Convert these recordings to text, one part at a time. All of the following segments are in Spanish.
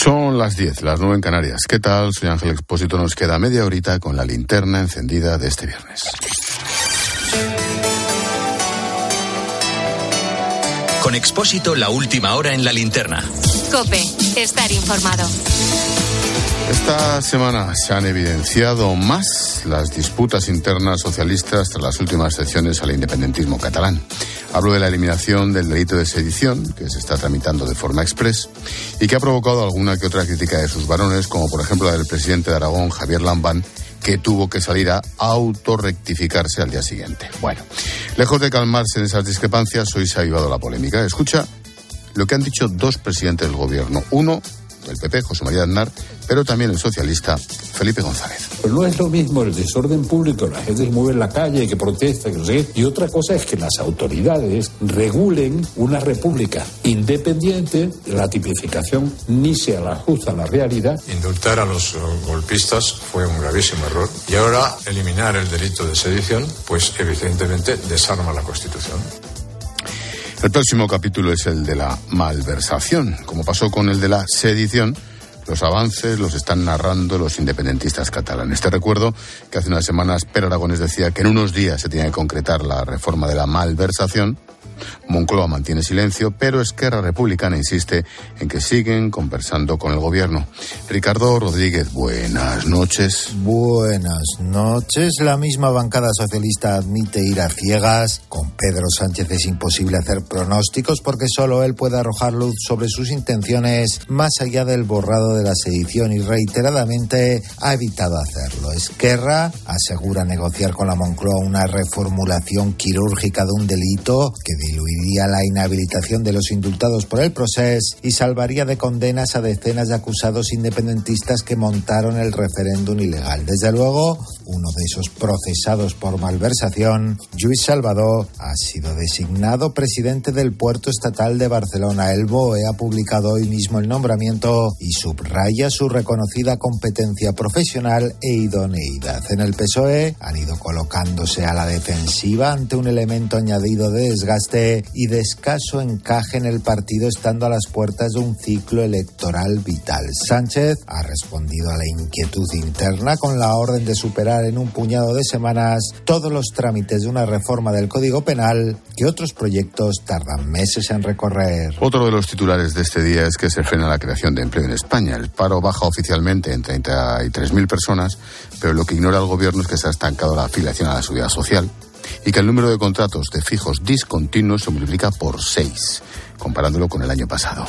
Son las 10, las 9 en Canarias. ¿Qué tal? Soy Ángel Expósito. Nos queda media horita con la linterna encendida de este viernes. Con Expósito, la última hora en la linterna. Cope, estar informado. Esta semana se han evidenciado más las disputas internas socialistas tras las últimas elecciones al independentismo catalán. Hablo de la eliminación del delito de sedición, que se está tramitando de forma express, y que ha provocado alguna que otra crítica de sus varones, como por ejemplo la del presidente de Aragón, Javier Lambán, que tuvo que salir a autorrectificarse al día siguiente. Bueno, lejos de calmarse en esas discrepancias, hoy se ha avivado la polémica. Escucha lo que han dicho dos presidentes del gobierno. Uno, el PP, José María Aznar, pero también el socialista Felipe González. Pero no es lo mismo el desorden público, la gente se mueve en la calle, que protesta, que no sé qué. Y otra cosa es que las autoridades regulen una república independiente, la tipificación ni se la ajusta a la realidad. Indultar a los golpistas fue un gravísimo error. Y ahora eliminar el delito de sedición, pues evidentemente desarma la Constitución. El próximo capítulo es el de la malversación. Como pasó con el de la sedición, los avances los están narrando los independentistas catalanes. Te recuerdo que hace unas semanas Per Aragones decía que en unos días se tenía que concretar la reforma de la malversación Moncloa mantiene silencio, pero Esquerra Republicana insiste en que siguen conversando con el gobierno. Ricardo Rodríguez, buenas noches. Buenas noches. La misma bancada socialista admite ir a ciegas. Con Pedro Sánchez es imposible hacer pronósticos porque solo él puede arrojar luz sobre sus intenciones más allá del borrado de la sedición y reiteradamente ha evitado hacerlo. Esquerra asegura negociar con la Moncloa una reformulación quirúrgica de un delito que diluiría la inhabilitación de los indultados por el proceso y salvaría de condenas a decenas de acusados independentistas que montaron el referéndum ilegal. Desde luego, uno de esos procesados por malversación, Luis Salvador, ha sido designado presidente del puerto estatal de Barcelona. El BOE ha publicado hoy mismo el nombramiento y subraya su reconocida competencia profesional e idoneidad. En el PSOE han ido colocándose a la defensiva ante un elemento añadido de desgaste y de escaso encaje en el partido estando a las puertas de un ciclo electoral vital. Sánchez ha respondido a la inquietud interna con la orden de superar en un puñado de semanas todos los trámites de una reforma del Código Penal que otros proyectos tardan meses en recorrer. Otro de los titulares de este día es que se frena la creación de empleo en España. El paro baja oficialmente en 33.000 personas, pero lo que ignora el gobierno es que se ha estancado la afiliación a la seguridad social y que el número de contratos de fijos discontinuos se multiplica por seis, comparándolo con el año pasado.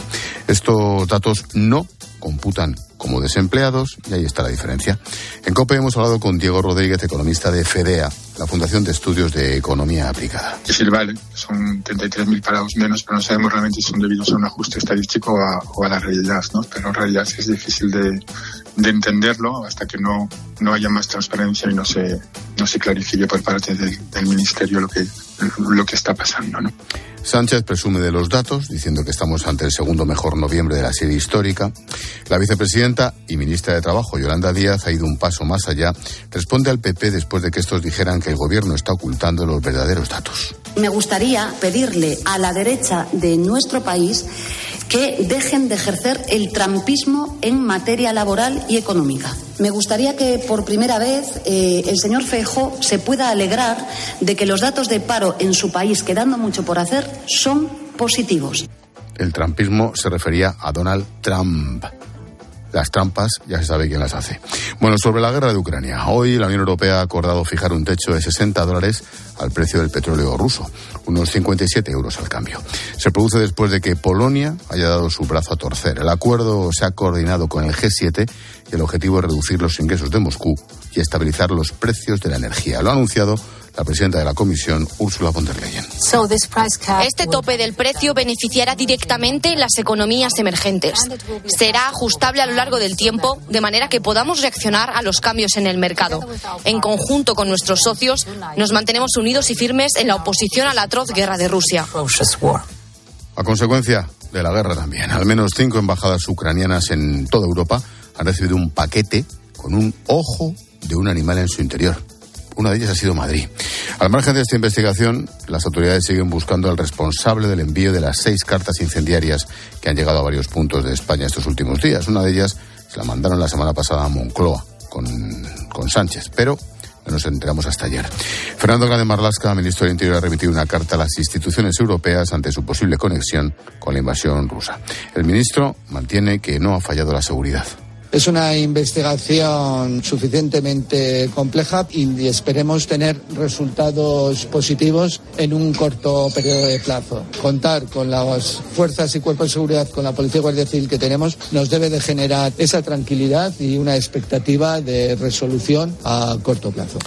Estos datos no computan como desempleados y ahí está la diferencia. En COPE hemos hablado con Diego Rodríguez, economista de FEDEA, la Fundación de Estudios de Economía Aplicada. Decir, vale, son 33.000 parados menos, pero no sabemos realmente si son debidos a un ajuste estadístico o a, o a la realidad, ¿no? Pero en realidad es difícil de, de entenderlo hasta que no, no haya más transparencia y no se, no se clarifique por parte del, del Ministerio lo que, lo que está pasando, ¿no? Sánchez presume de los datos, diciendo que estamos ante el segundo mejor noviembre de la serie histórica. La vicepresidenta y ministra de Trabajo, Yolanda Díaz, ha ido un paso más allá. Responde al PP después de que estos dijeran que el gobierno está ocultando los verdaderos datos. Me gustaría pedirle a la derecha de nuestro país que dejen de ejercer el trampismo en materia laboral y económica. Me gustaría que por primera vez eh, el señor Feijó se pueda alegrar de que los datos de paro en su país, quedando mucho por hacer, son positivos. El trampismo se refería a Donald Trump. Las trampas ya se sabe quién las hace. Bueno, sobre la guerra de Ucrania. Hoy la Unión Europea ha acordado fijar un techo de 60 dólares al precio del petróleo ruso, unos 57 euros al cambio. Se produce después de que Polonia haya dado su brazo a torcer. El acuerdo se ha coordinado con el G7 y el objetivo es reducir los ingresos de Moscú y estabilizar los precios de la energía. Lo ha anunciado la presidenta de la Comisión, Ursula von der Leyen. Este tope del precio beneficiará directamente las economías emergentes. Será ajustable a lo largo del tiempo, de manera que podamos reaccionar a los cambios en el mercado. En conjunto con nuestros socios, nos mantenemos unidos y firmes en la oposición a la atroz guerra de Rusia. A consecuencia de la guerra también, al menos cinco embajadas ucranianas en toda Europa han recibido un paquete con un ojo de un animal en su interior Una de ellas ha sido Madrid. Al margen de esta investigación, las autoridades siguen buscando al responsable del envío de las seis cartas incendiarias que han llegado a varios puntos de España estos últimos días. Una de ellas se la mandaron la semana pasada a Moncloa con, con Sánchez, pero no nos enteramos hasta ayer. Fernando Grande Marlasca, ministro del Interior, ha remitido una carta a las instituciones europeas ante su posible conexión con la invasión rusa. El ministro mantiene que no ha fallado la seguridad. Es una investigación suficientemente compleja y esperemos tener resultados positivos en un corto periodo de plazo. Contar con las fuerzas y cuerpos de seguridad, con la Policía y Guardia Civil que tenemos, nos debe de generar esa tranquilidad y una expectativa de resolución a corto plazo.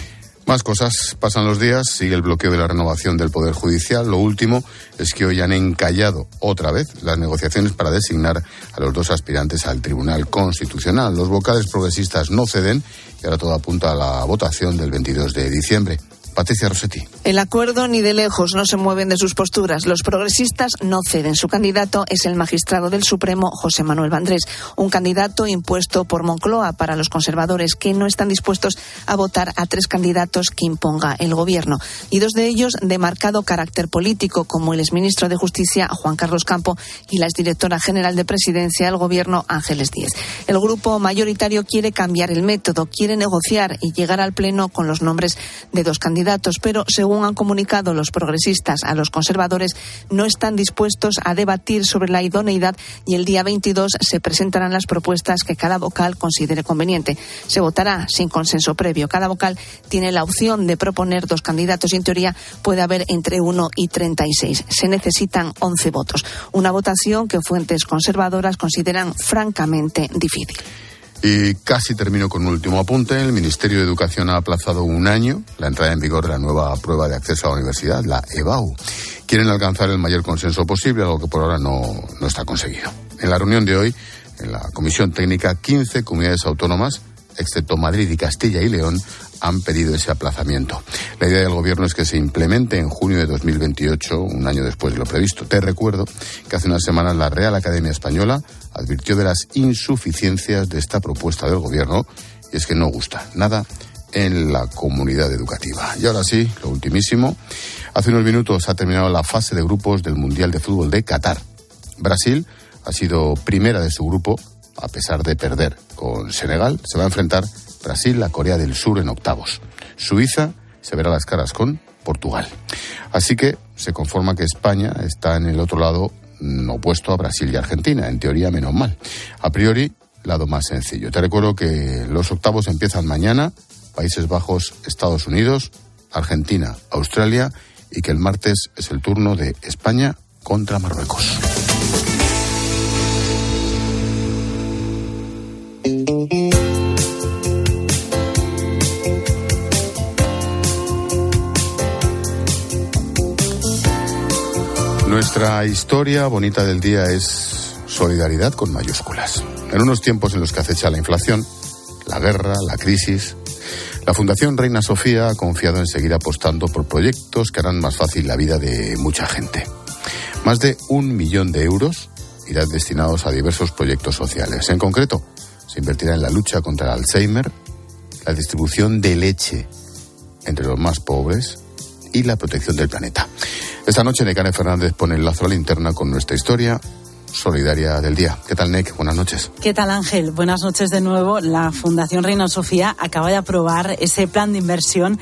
Más cosas. Pasan los días, sigue el bloqueo de la renovación del Poder Judicial. Lo último es que hoy han encallado otra vez las negociaciones para designar a los dos aspirantes al Tribunal Constitucional. Los vocales progresistas no ceden y ahora todo apunta a la votación del 22 de diciembre. Patricia Rossetti. El acuerdo ni de lejos no se mueven de sus posturas. Los progresistas no ceden. Su candidato es el magistrado del Supremo, José Manuel Vandrés, un candidato impuesto por Moncloa para los conservadores que no están dispuestos a votar a tres candidatos que imponga el gobierno. Y dos de ellos de marcado carácter político, como el exministro de Justicia, Juan Carlos Campo, y la exdirectora general de Presidencia del Gobierno, Ángeles Díez. El grupo mayoritario quiere cambiar el método, quiere negociar y llegar al Pleno con los nombres de dos candidatos pero según han comunicado los progresistas a los conservadores, no están dispuestos a debatir sobre la idoneidad y el día 22 se presentarán las propuestas que cada vocal considere conveniente. Se votará sin consenso previo. Cada vocal tiene la opción de proponer dos candidatos y en teoría puede haber entre 1 y 36. Se necesitan 11 votos. Una votación que fuentes conservadoras consideran francamente difícil. Y casi termino con un último apunte. El Ministerio de Educación ha aplazado un año la entrada en vigor de la nueva prueba de acceso a la universidad, la EBAU. Quieren alcanzar el mayor consenso posible, algo que por ahora no, no está conseguido. En la reunión de hoy, en la Comisión Técnica, 15 comunidades autónomas, excepto Madrid y Castilla y León, han pedido ese aplazamiento. La idea del Gobierno es que se implemente en junio de 2028, un año después de lo previsto. Te recuerdo que hace unas semanas la Real Academia Española advirtió de las insuficiencias de esta propuesta del Gobierno y es que no gusta nada en la comunidad educativa. Y ahora sí, lo ultimísimo. Hace unos minutos ha terminado la fase de grupos del Mundial de Fútbol de Qatar. Brasil ha sido primera de su grupo, a pesar de perder con Senegal. Se va a enfrentar Brasil a Corea del Sur en octavos. Suiza se verá las caras con Portugal. Así que se conforma que España está en el otro lado mm, opuesto a Brasil y Argentina, en teoría menos mal. A priori, lado más sencillo. Te recuerdo que los octavos empiezan mañana, Países Bajos, Estados Unidos, Argentina, Australia y que el martes es el turno de España contra Marruecos. Nuestra historia bonita del día es solidaridad con mayúsculas. En unos tiempos en los que acecha la inflación, la guerra, la crisis, la Fundación Reina Sofía ha confiado en seguir apostando por proyectos que harán más fácil la vida de mucha gente. Más de un millón de euros irán destinados a diversos proyectos sociales. En concreto, se invertirá en la lucha contra el Alzheimer, la distribución de leche entre los más pobres y la protección del planeta. Esta noche Necane Fernández pone el lazo a la linterna con nuestra historia solidaria del día. ¿Qué tal, Nick? Buenas noches. ¿Qué tal, Ángel? Buenas noches de nuevo. La Fundación Reina Sofía acaba de aprobar ese plan de inversión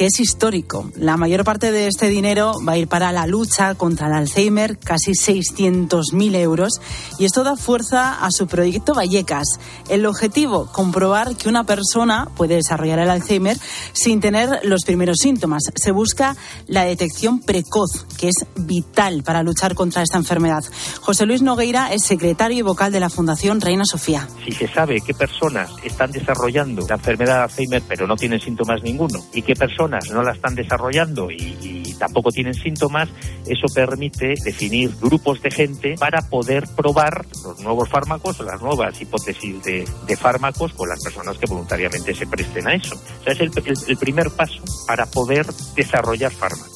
que es histórico. La mayor parte de este dinero va a ir para la lucha contra el Alzheimer, casi 600.000 euros, y esto da fuerza a su proyecto Vallecas. El objetivo, comprobar que una persona puede desarrollar el Alzheimer sin tener los primeros síntomas. Se busca la detección precoz, que es vital para luchar contra esta enfermedad. José Luis Nogueira es secretario y vocal de la Fundación Reina Sofía. Si se sabe qué personas están desarrollando la enfermedad de Alzheimer pero no tienen síntomas ninguno y qué personas no la están desarrollando y, tampoco tienen síntomas, eso permite definir grupos de gente para poder probar los nuevos fármacos o las nuevas hipótesis de, fármacos con las personas que voluntariamente se presten a eso. O sea, es el primer paso para poder desarrollar fármacos.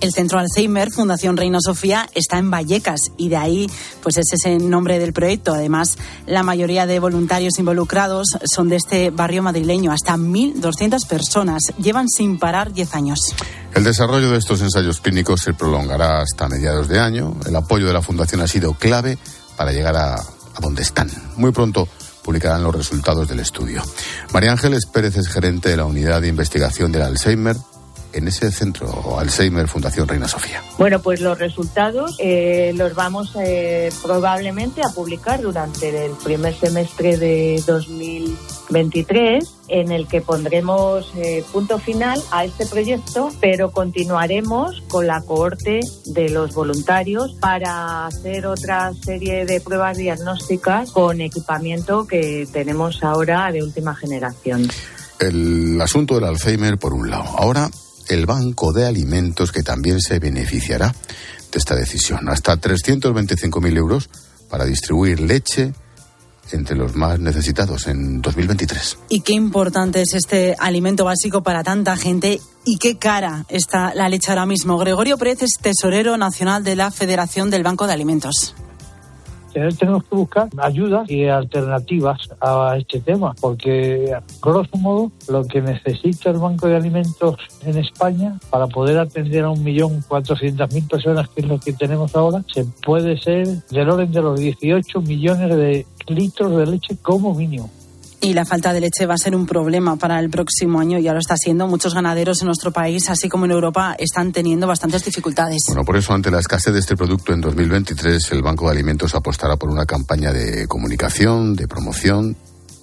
El Centro Alzheimer Fundación Reina Sofía está en Vallecas y de ahí pues ese es el nombre del proyecto. Además, la mayoría de voluntarios involucrados son de este barrio madrileño. Hasta 1.200 personas llevan sin parar 10 años. El desarrollo de estos ensayos clínicos se prolongará hasta mediados de año. El apoyo de la Fundación ha sido clave para llegar a, a donde están. Muy pronto publicarán los resultados del estudio. María Ángeles Pérez es gerente de la Unidad de Investigación del Alzheimer en ese centro Alzheimer Fundación Reina Sofía? Bueno, pues los resultados eh, los vamos eh, probablemente a publicar durante el primer semestre de 2023 en el que pondremos eh, punto final a este proyecto, pero continuaremos con la cohorte de los voluntarios para hacer otra serie de pruebas diagnósticas con equipamiento que tenemos ahora de última generación. El asunto del Alzheimer, por un lado. Ahora, el Banco de Alimentos, que también se beneficiará de esta decisión. Hasta 325.000 euros para distribuir leche entre los más necesitados en 2023. Y qué importante es este alimento básico para tanta gente y qué cara está la leche ahora mismo. Gregorio Pérez es tesorero nacional de la Federación del Banco de Alimentos tenemos que buscar ayudas y alternativas a este tema, porque, grosso modo, lo que necesita el Banco de Alimentos en España para poder atender a un millón cuatrocientas mil personas, que es lo que tenemos ahora, se puede ser del orden de los 18 millones de litros de leche como mínimo y la falta de leche va a ser un problema para el próximo año. Ya lo está siendo. Muchos ganaderos en nuestro país, así como en Europa, están teniendo bastantes dificultades. Bueno, por eso, ante la escasez de este producto en 2023, el Banco de Alimentos apostará por una campaña de comunicación, de promoción.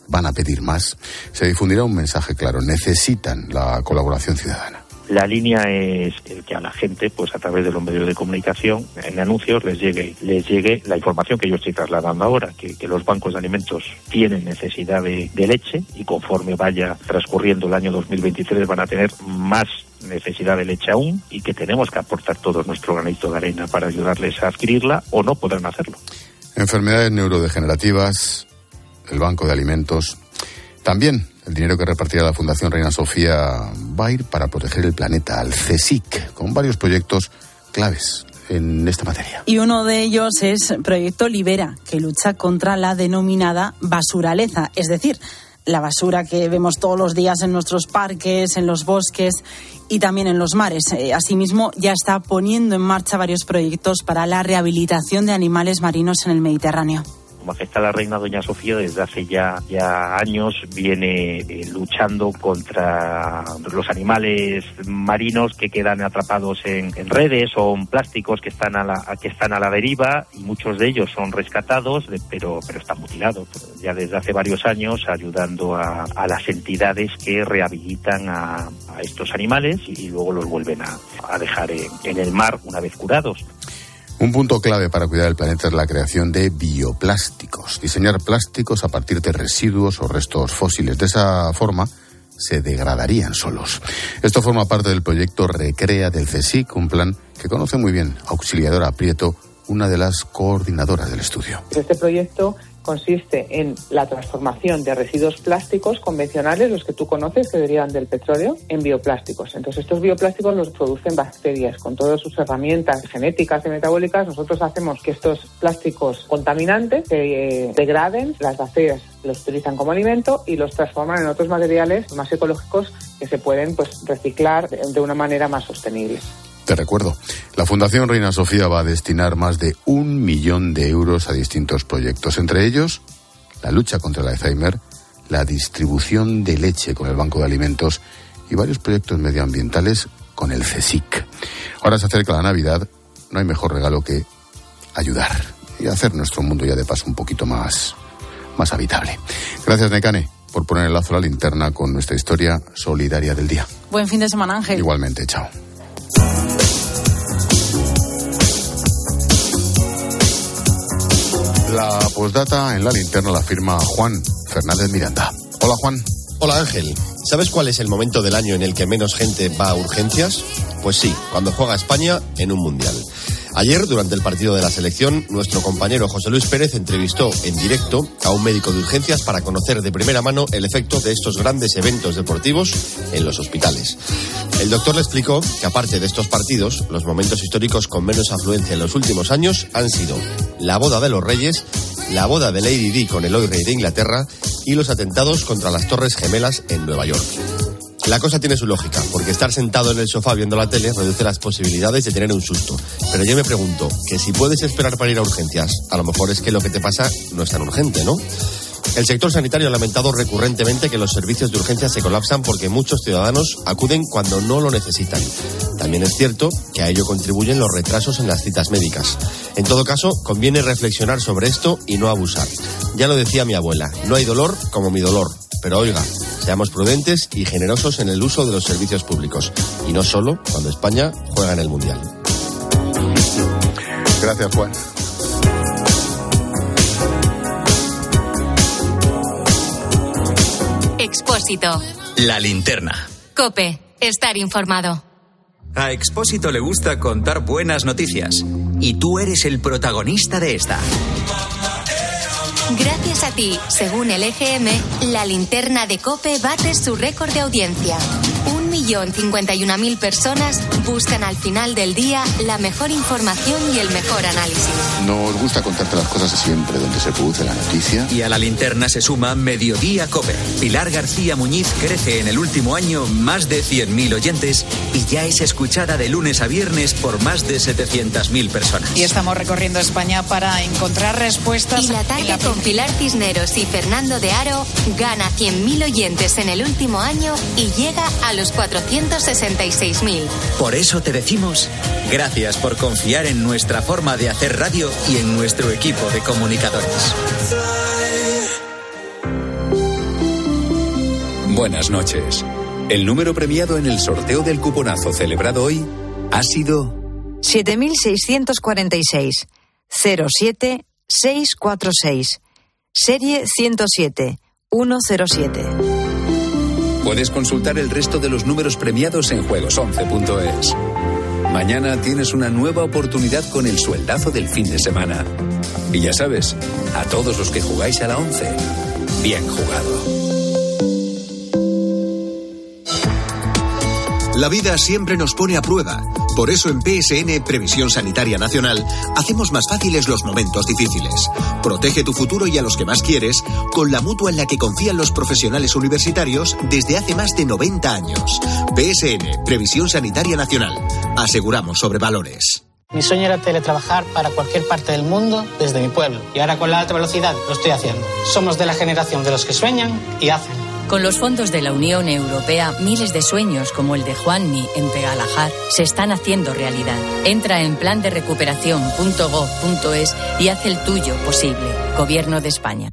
Van a pedir más. Se difundirá un mensaje claro. Necesitan la colaboración ciudadana. La línea es que a la gente, pues a través de los medios de comunicación, en anuncios, les llegue, les llegue la información que yo estoy trasladando ahora, que, los bancos de alimentos tienen necesidad de, leche y conforme vaya transcurriendo el año 2023 van a tener más necesidad de leche aún y que tenemos que aportar todo nuestro granito de arena para ayudarles a adquirirla o no podrán hacerlo. Enfermedades neurodegenerativas, el Banco de Alimentos, también el dinero que repartirá la Fundación Reina Sofía va a ir para proteger el planeta, al CSIC, con varios proyectos claves en esta materia. Y uno de ellos es Proyecto Libera, que lucha contra la denominada basuraleza, es decir, la basura que vemos todos los días en nuestros parques, en los bosques y también en los mares. Eh, asimismo, ya está poniendo en marcha varios proyectos para la rehabilitación de animales marinos en el Mediterráneo como afecta a la reina Doña Sofía desde hace ya, ya años, viene eh, luchando contra los animales marinos que quedan atrapados en, redes o en plásticos que están a la, que están a la deriva y muchos de ellos son rescatados, pero, pero están mutilados. Ya desde hace varios años ayudando a, las entidades que rehabilitan a, estos animales y, luego los vuelven a, dejar en el mar una vez curados. Un punto clave para cuidar el planeta es la creación de bioplásticos, diseñar plásticos a partir de residuos o restos fósiles. De esa forma se degradarían solos. Esto forma parte del proyecto Recrea del CSIC, un plan que conoce muy bien Auxiliadora Prieto, una de las coordinadoras del estudio. Este proyecto consiste en la transformación de residuos plásticos convencionales, los que tú conoces, que derivan del petróleo, en bioplásticos. Entonces, estos bioplásticos los producen bacterias con todas sus herramientas genéticas y metabólicas. Nosotros hacemos que estos plásticos contaminantes se eh, degraden, las bacterias los utilizan como alimento y los transforman en otros materiales más ecológicos que se pueden pues, reciclar de una manera más sostenible. Te recuerdo, la Fundación Reina Sofía va a destinar más de un millón de euros a distintos proyectos, entre ellos la lucha contra el Alzheimer, la distribución de leche con el Banco de Alimentos y varios proyectos medioambientales con el CSIC. Ahora se acerca la Navidad, no hay mejor regalo que ayudar y hacer nuestro mundo ya de paso un poquito más, más habitable. Gracias, Necane, por poner el lazo a la linterna con nuestra historia solidaria del día. Buen fin de semana, Ángel. Igualmente, chao. La postdata en la linterna la firma Juan Fernández Miranda. Hola Juan. Hola Ángel. ¿Sabes cuál es el momento del año en el que menos gente va a urgencias? Pues sí, cuando juega España en un mundial. Ayer, durante el partido de la selección, nuestro compañero José Luis Pérez entrevistó en directo a un médico de urgencias para conocer de primera mano el efecto de estos grandes eventos deportivos en los hospitales. El doctor le explicó que aparte de estos partidos, los momentos históricos con menos afluencia en los últimos años han sido la boda de los reyes, la boda de Lady Di con el hoy rey de Inglaterra y los atentados contra las Torres Gemelas en Nueva York. La cosa tiene su lógica, porque estar sentado en el sofá viendo la tele reduce las posibilidades de tener un susto. Pero yo me pregunto, que si puedes esperar para ir a urgencias, a lo mejor es que lo que te pasa no es tan urgente, ¿no? El sector sanitario ha lamentado recurrentemente que los servicios de urgencia se colapsan porque muchos ciudadanos acuden cuando no lo necesitan. También es cierto que a ello contribuyen los retrasos en las citas médicas. En todo caso, conviene reflexionar sobre esto y no abusar. Ya lo decía mi abuela, no hay dolor como mi dolor. Pero oiga, seamos prudentes y generosos en el uso de los servicios públicos. Y no solo cuando España juega en el Mundial. Gracias, Juan. Expósito. La linterna. Cope. Estar informado. A Expósito le gusta contar buenas noticias. Y tú eres el protagonista de esta. Gracias a ti, según el EGM, la linterna de Cope bate su récord de audiencia. Un millón cincuenta y una mil personas buscan al final del día la mejor información y el mejor análisis. Nos gusta contarte las cosas siempre donde se produce la noticia. Y a la linterna se suma Mediodía Cope. Pilar García Muñiz crece en el último año más de 100.000 oyentes y ya es escuchada de lunes a viernes por más de 700.000 personas. Y estamos recorriendo España para encontrar respuestas. Y la tarde con Pilar Cisneros y Fernando de Aro gana 100.000 oyentes en el último año y llega a los 466.000. Por eso te decimos gracias por confiar en nuestra forma de hacer radio y en nuestro equipo de comunicadores. Buenas noches. El número premiado en el sorteo del cuponazo celebrado hoy ha sido 7646 07646 Serie 107 107. Puedes consultar el resto de los números premiados en juegos11.es. Mañana tienes una nueva oportunidad con el sueldazo del fin de semana. Y ya sabes, a todos los que jugáis a la 11, bien jugado. La vida siempre nos pone a prueba. Por eso en PSN Previsión Sanitaria Nacional hacemos más fáciles los momentos difíciles. Protege tu futuro y a los que más quieres con la mutua en la que confían los profesionales universitarios desde hace más de 90 años. PSN Previsión Sanitaria Nacional. Aseguramos sobre valores. Mi sueño era teletrabajar para cualquier parte del mundo desde mi pueblo. Y ahora con la alta velocidad lo estoy haciendo. Somos de la generación de los que sueñan y hacen. Con los fondos de la Unión Europea, miles de sueños como el de Juanmi en Pegalajar se están haciendo realidad. Entra en plan de y haz el tuyo posible. Gobierno de España.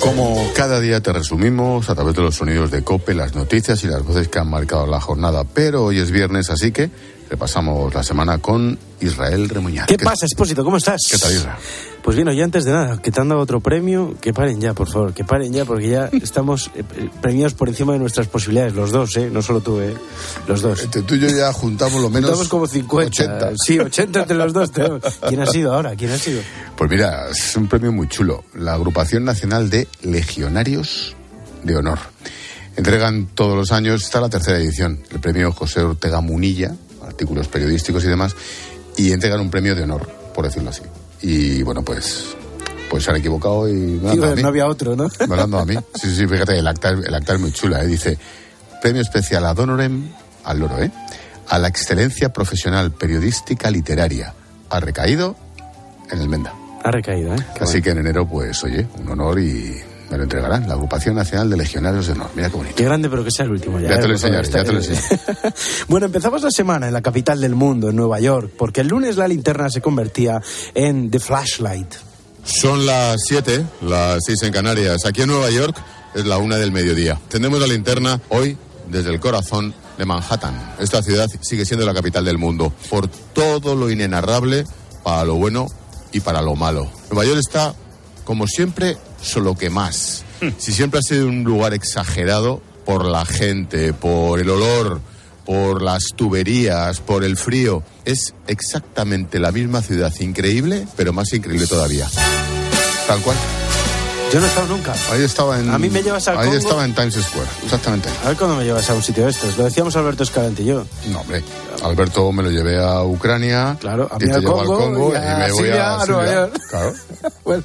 Como cada día te resumimos a través de los sonidos de Cope, las noticias y las voces que han marcado la jornada. Pero hoy es viernes, así que repasamos la semana con Israel Remuñán. ¿Qué, pasa, Expósito? ¿Cómo estás? ¿Qué tal, Israel? Pues bien, oye, antes de nada, que te han dado otro premio, que paren ya, por favor, que paren ya, porque ya estamos eh, premiados por encima de nuestras posibilidades, los dos, ¿eh? No solo tú, ¿eh? Los dos. Entre tú y yo ya juntamos lo menos. Juntamos como 50. 80. Sí, 80 entre los dos. ¿Quién ha sido ahora? ¿Quién ha sido? Pues mira, es un premio muy chulo. La Agrupación Nacional de Legionarios de Honor. Entregan todos los años, está la tercera edición, el premio José Ortega Munilla, artículos periodísticos y demás, y entregan un premio de honor, por decirlo así. Y bueno, pues pues se han equivocado y me sí, no había otro, ¿no? Me han a mí. Sí, sí, fíjate, el acta, el acta es muy chula, ¿eh? Dice, premio especial ad honorem, al loro, ¿eh? A la excelencia profesional periodística literaria. Ha recaído en el Menda. Ha recaído, ¿eh? Qué Así bueno. que en enero, pues, oye, un honor y me lo entregarán. La Agrupación Nacional de Legionarios de Honor. Mira qué bonito. Qué grande, pero que sea el último ya. Ya ¿eh? te lo enseñaré, ya te lo enseñaré. bueno, empezamos la semana en la capital del mundo, en Nueva York, porque el lunes la linterna se convertía en The Flashlight. Son las 7, las 6 en Canarias. Aquí en Nueva York es la una del mediodía. Tenemos la linterna hoy desde el corazón de Manhattan. Esta ciudad sigue siendo la capital del mundo por todo lo inenarrable para lo bueno y para lo malo. Nueva York está, como siempre, solo que más. si siempre ha sido un lugar exagerado por la gente, por el olor, por las tuberías, por el frío, es exactamente la misma ciudad increíble, pero más increíble todavía. Tal cual. Yo no he estado nunca. Ahí estaba en. A mí me llevas al Ahí Congo. estaba en Times Square, exactamente. A ver cuándo me llevas a un sitio de estos. Lo decíamos Alberto Escalante y yo. No, hombre. Alberto me lo llevé a Ucrania. Claro, a y mí te al llevo al Congo Congo y y, a me voy Siria, a, a Nueva. York. Claro. Bueno.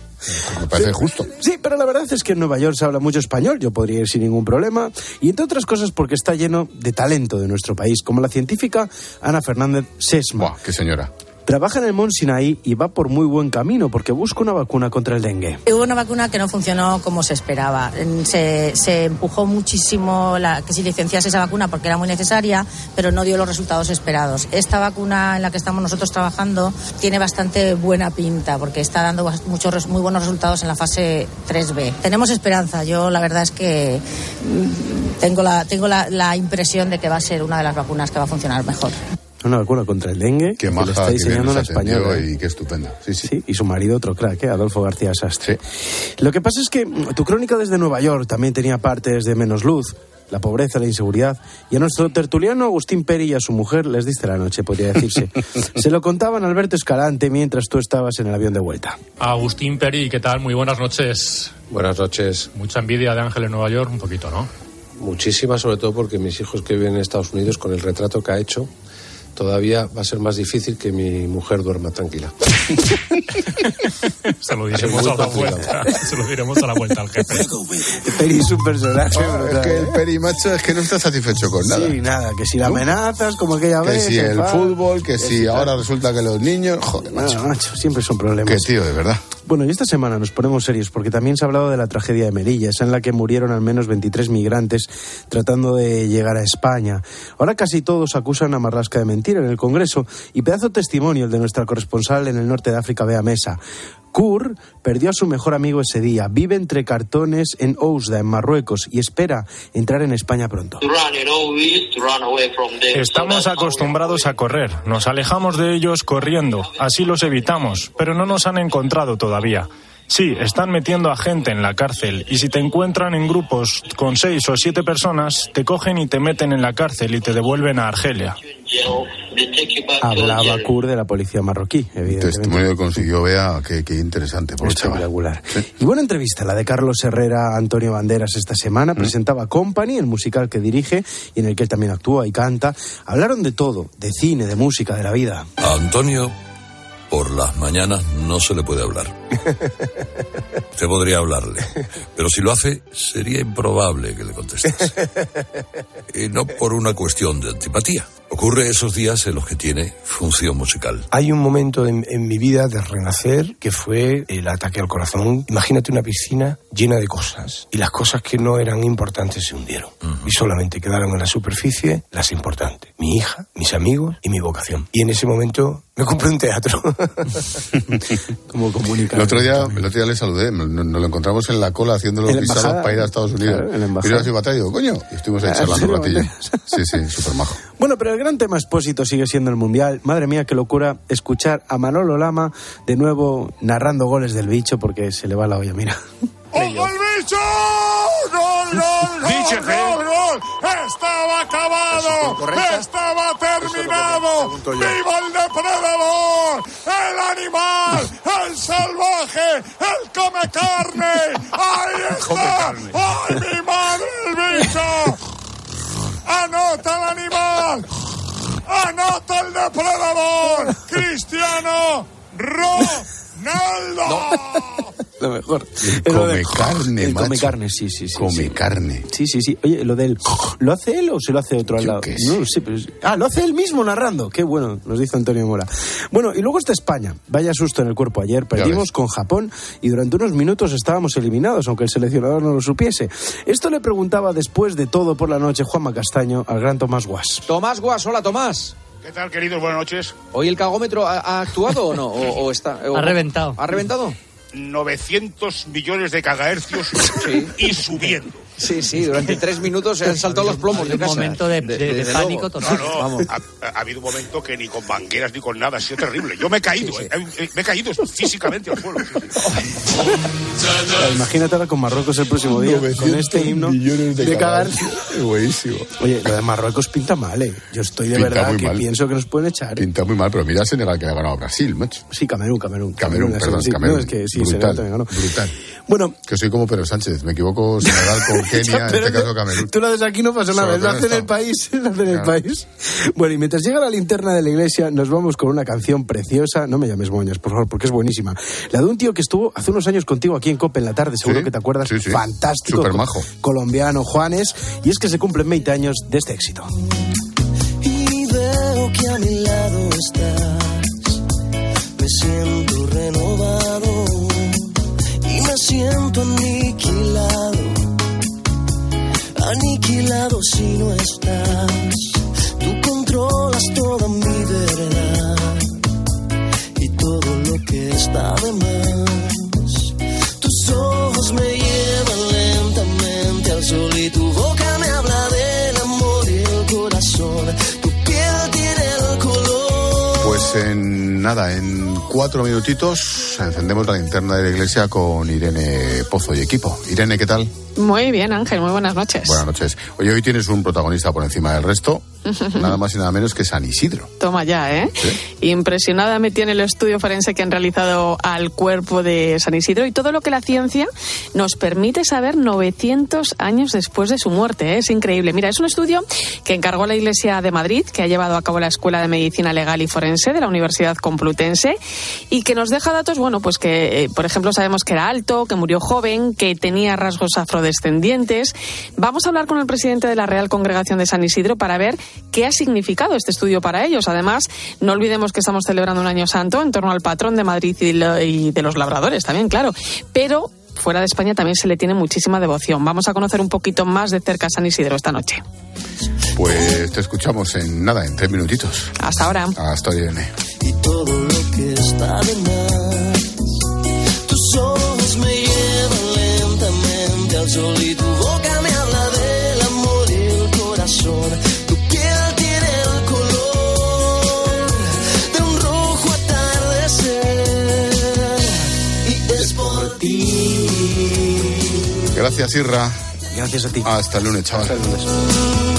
Me parece justo. Sí, pero la verdad es que en Nueva York se habla mucho español, yo podría ir sin ningún problema, y entre otras cosas porque está lleno de talento de nuestro país, como la científica Ana Fernández Sesma. qué señora. Trabaja en el Mont Sinaí y va por muy buen camino porque busca una vacuna contra el dengue. Hubo una vacuna que no funcionó como se esperaba. Se, se empujó muchísimo la, que se licenciase esa vacuna porque era muy necesaria, pero no dio los resultados esperados. Esta vacuna en la que estamos nosotros trabajando tiene bastante buena pinta porque está dando muchos, muy buenos resultados en la fase 3B. Tenemos esperanza. Yo la verdad es que mm, tengo, la, tengo la, la impresión de que va a ser una de las vacunas que va a funcionar mejor. Una vacuna contra el dengue Qué que maja, lo está diseñando una española. ¿eh? Y qué estupenda. Sí, sí. Sí, y su marido otro crack, ¿eh? Adolfo García Sastre. Lo que pasa es que mm, tu crónica desde Nueva York también tenía partes de menos luz, la pobreza, la inseguridad, y a nuestro tertuliano Agustín Peri y a su mujer les diste la noche, podría decirse. Se lo contaban Alberto Escalante mientras tú estabas en el avión de vuelta. Agustín Peri, ¿qué tal? Muy buenas noches. Buenas noches. Mucha envidia de Ángel en Nueva York, un poquito, ¿no? Muchísima, sobre todo porque mis hijos que viven en Estados Unidos, con el retrato que ha hecho, todavía va a ser más difícil que mi mujer duerma tranquila. Se lo diremos a la vuelta. Se lo diremos a la vuelta al jefe. Peri es un personaje Ah, es que el ¿eh? Peri, macho, es que no está satisfecho con nada. Sí, nada, que si la amenazas, como aquella Que vez... si se el fútbol, que que si si ahora resulta que los niños. Joder, macho. Macho, siempre son problemas. Qué tío, de verdad. Bueno, y esta semana nos ponemos serios porque también se ha hablado de la tragedia de Melilla, esa en la que murieron al menos 23 migrantes tratando de llegar a España. Ahora casi todos acusan a Marlasca de mentir en el Congreso y pedazo testimonio el de nuestra corresponsal en el norte de África, Bea Mesa. Kur perdió a su mejor amigo ese día, vive entre cartones en Ousda, en Marruecos, y espera entrar en España pronto. Estamos acostumbrados a correr. Nos alejamos de ellos corriendo. Así los evitamos. Pero no nos han encontrado todavía. Sí, están metiendo a gente en la cárcel y si te encuentran en grupos con seis o siete personas, te cogen y te meten en la cárcel y te devuelven a Argelia. Hablaba Kur de la policía marroquí, evidentemente. Testimonio que consiguió Bea, qué, qué interesante. Por Espectacular. Y buena entrevista la de Carlos Herrera Antonio Banderas esta semana. Presentaba Company, el musical que dirige y en el que él también actúa y canta. Hablaron de todo, de cine, de música, de la vida. A Antonio, por las mañanas no se le puede hablar. Usted podría hablarle, pero si lo hace, sería improbable que le contestase. Y no por una cuestión de antipatía. Ocurre esos días en los que tiene función musical. Hay un momento en, en mi vida de renacer que fue el ataque al corazón. Imagínate una piscina llena de cosas y las cosas que no eran importantes se hundieron y solamente quedaron en la superficie las importantes. Mi hija, mis amigos y mi vocación. Y en ese momento me compré un teatro. Como comunica. El otro día, el otro día le saludé, nos, nos lo encontramos en la cola haciendo los visados para ir a Estados Unidos. Claro, en la y yo así batalla, digo, coño, y estuvimos ahí Ah, charlando un ratillo. Sí, sí, súper majo. Bueno, pero el gran tema expósito sigue siendo el Mundial. Madre mía, qué locura escuchar a Manolo Lama de nuevo narrando goles del bicho porque se le va la olla, mira. ¡Ojo el bicho! ¡Gol, gol, gol, gol, gol! ¡Estaba acabado! ¡Estaba terminado! ¡Viva el depredador! ¡El animal! ¡El salvaje! ¡El come carne! ¡Ahí está! ¡Ay, mi madre, el bicho! ¡Anota el animal! ¡Anota el depredador! ¡Cristiano Ronaldo! Lo mejor. El Lo de- come carne, el come carne, sí, sí, sí. Come sí. carne. Sí, sí, sí. Oye, lo del... ¿Lo hace él o se lo hace otro al Yo lado? qué No pero... Ah, lo hace él mismo narrando. Qué bueno, nos dice Antonio Mora. Bueno, y luego está España. Vaya susto en el cuerpo ayer. Perdimos con Japón y durante unos minutos estábamos eliminados, aunque el seleccionador no lo supiese. Esto le preguntaba después de todo por la noche Juanma Castaño al gran Tomás Guas. Tomás Guas, hola Tomás. ¿Qué tal, queridos? Buenas noches. ¿Hoy el cagómetro ha, ha actuado o no? ¿O, o está, o- Ha reventado. ¿Ha reventado? 900 millones de cagahercios y subiendo. Sí, sí, durante tres minutos se han saltado los plomos de casa. Un momento de, de- de- de- de de pánico total. No, no, Vamos. ha, ha habido un momento que ni con mangueras ni con nada, ha sido terrible. Yo me he caído, eh, eh, me he caído físicamente al suelo. Imagínate ahora con Marruecos el próximo día, con este himno de cagarse. cagarse. Buenísimo. Oye, lo de Marruecos pinta mal, ¿eh? Yo estoy de Pinta verdad que mal. pienso que nos pueden echar. ¿eh? Pinta muy mal, pero mira Senegal que le ha ganado a Brasil, macho. Sí, Camerún, Camerún. Camerún, la perdón, Camerún. No, es que sí, brutal, Senegal también ganó. brutal. Bueno, Que soy como Pedro Sánchez, me equivoco Senegal con Kenia, en Pero este caso Camerún. Tú lo haces aquí no pasa nada, lo que no hace en el país, lo hace en el país. Bueno, y mientras llega la linterna de la iglesia, nos vamos con una canción preciosa, no me llames moñas, por favor, porque es buenísima. La de un tío que estuvo hace unos años contigo aquí en Cope en la tarde, seguro Sí, que te acuerdas, sí, sí. fantástico. Supermajo. co- Colombiano, Juanes, y es que se cumplen 20 años de este éxito. y veo que a mi lado estás. Me siento renovado y me siento aniquilado. Aniquilado si no estás. Tú controlas toda mi verdad y todo lo que está de más. Tus ojos me llevan lentamente al sol y tu boca me habla del amor y el corazón. Tu piel tiene el color. Pues en nada, en cuatro minutitos encendemos la linterna de la iglesia con Irene Pozo y equipo. Irene, ¿qué tal? Muy bien, Ángel, muy buenas noches. Buenas noches. Oye, hoy tienes un protagonista por encima del resto, nada más y nada menos que San Isidro. Toma ya, ¿eh? Impresionada me tiene el estudio forense que han realizado al cuerpo de San Isidro y todo lo que la ciencia nos permite saber 900 años después de su muerte. ¿eh? Es increíble. Mira, es un estudio que encargó la Iglesia de Madrid, que ha llevado a cabo la Escuela de Medicina Legal y Forense de la Universidad Complutense y que nos deja datos, bueno, pues que, eh, por ejemplo, sabemos que era alto, que murió joven, que tenía rasgos afrodescendientes. Vamos a hablar con el presidente de la Real Congregación de San Isidro para ver qué ha significado este estudio para ellos. Además, no olvidemos que estamos celebrando un año santo en torno al patrón de Madrid y, lo- y de los labradores también, claro. Pero fuera de España también se le tiene muchísima devoción. Vamos a conocer un poquito más de cerca a San Isidro esta noche. Pues te escuchamos en nada, en tres minutitos. Hasta ahora. Hasta Irene. Y todo lo que está de más. Tus ojos me llevan lentamente al sol y tu boca me habla del amor y el corazón. Tu piel tiene el color de un rojo atardecer y es por ti. Gracias, Irra. Gracias a ti. Hasta el lunes, chaval. Es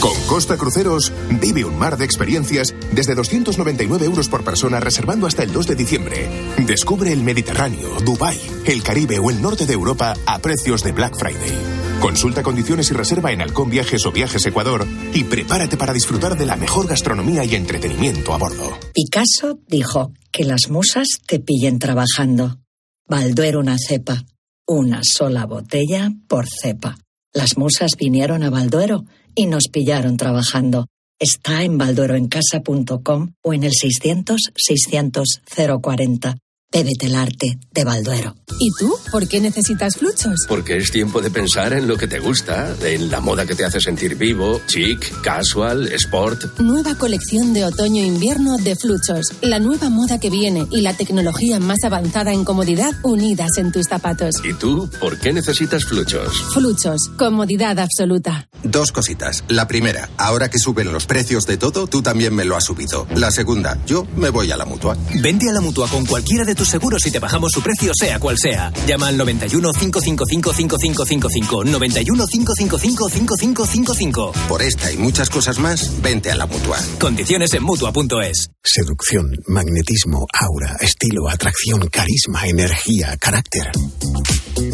Con Costa Cruceros, vive un mar de experiencias desde 299 euros por persona reservando hasta el 2 de diciembre. Descubre el Mediterráneo, Dubái, el Caribe o el norte de Europa a precios de Black Friday. Consulta condiciones y reserva en Halcón Viajes o Viajes Ecuador y prepárate para disfrutar de la mejor gastronomía y entretenimiento a bordo. Picasso dijo que las musas te pillen trabajando. Balduero una cepa, una sola botella por cepa. Las musas vinieron a Balduero y nos pillaron trabajando. Está en baldueroencasa.com o en el 600 600 040. Bébete el arte de Balduero. ¿Y tú? ¿Por qué necesitas fluchos? Porque es tiempo de pensar en lo que te gusta, en la moda que te hace sentir vivo, chic, casual, sport. Nueva colección de otoño-invierno de fluchos. La nueva moda que viene y la tecnología más avanzada en comodidad unidas en tus zapatos. ¿Y tú? ¿Por qué necesitas fluchos? Fluchos. Comodidad absoluta. Dos cositas. La primera, ahora que suben los precios de todo, tú también me lo has subido. La segunda, yo me voy a la mutua. Vente a la mutua con cualquiera de tus seguros y te bajamos su precio, sea cual sea. Llama al 91 555 5555. 91 555 5555. Por esta y muchas cosas más, vente a la mutua. Condiciones en mutua.es. Seducción, magnetismo, aura, estilo, atracción, carisma, energía, carácter.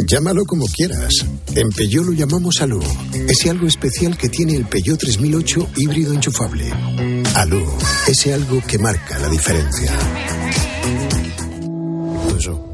Llámalo como quieras. En Peugeot lo llamamos Alú. Ese algo especial que tiene el Peugeot 3008 híbrido enchufable. Alú, ese algo que marca la diferencia. Peugeot.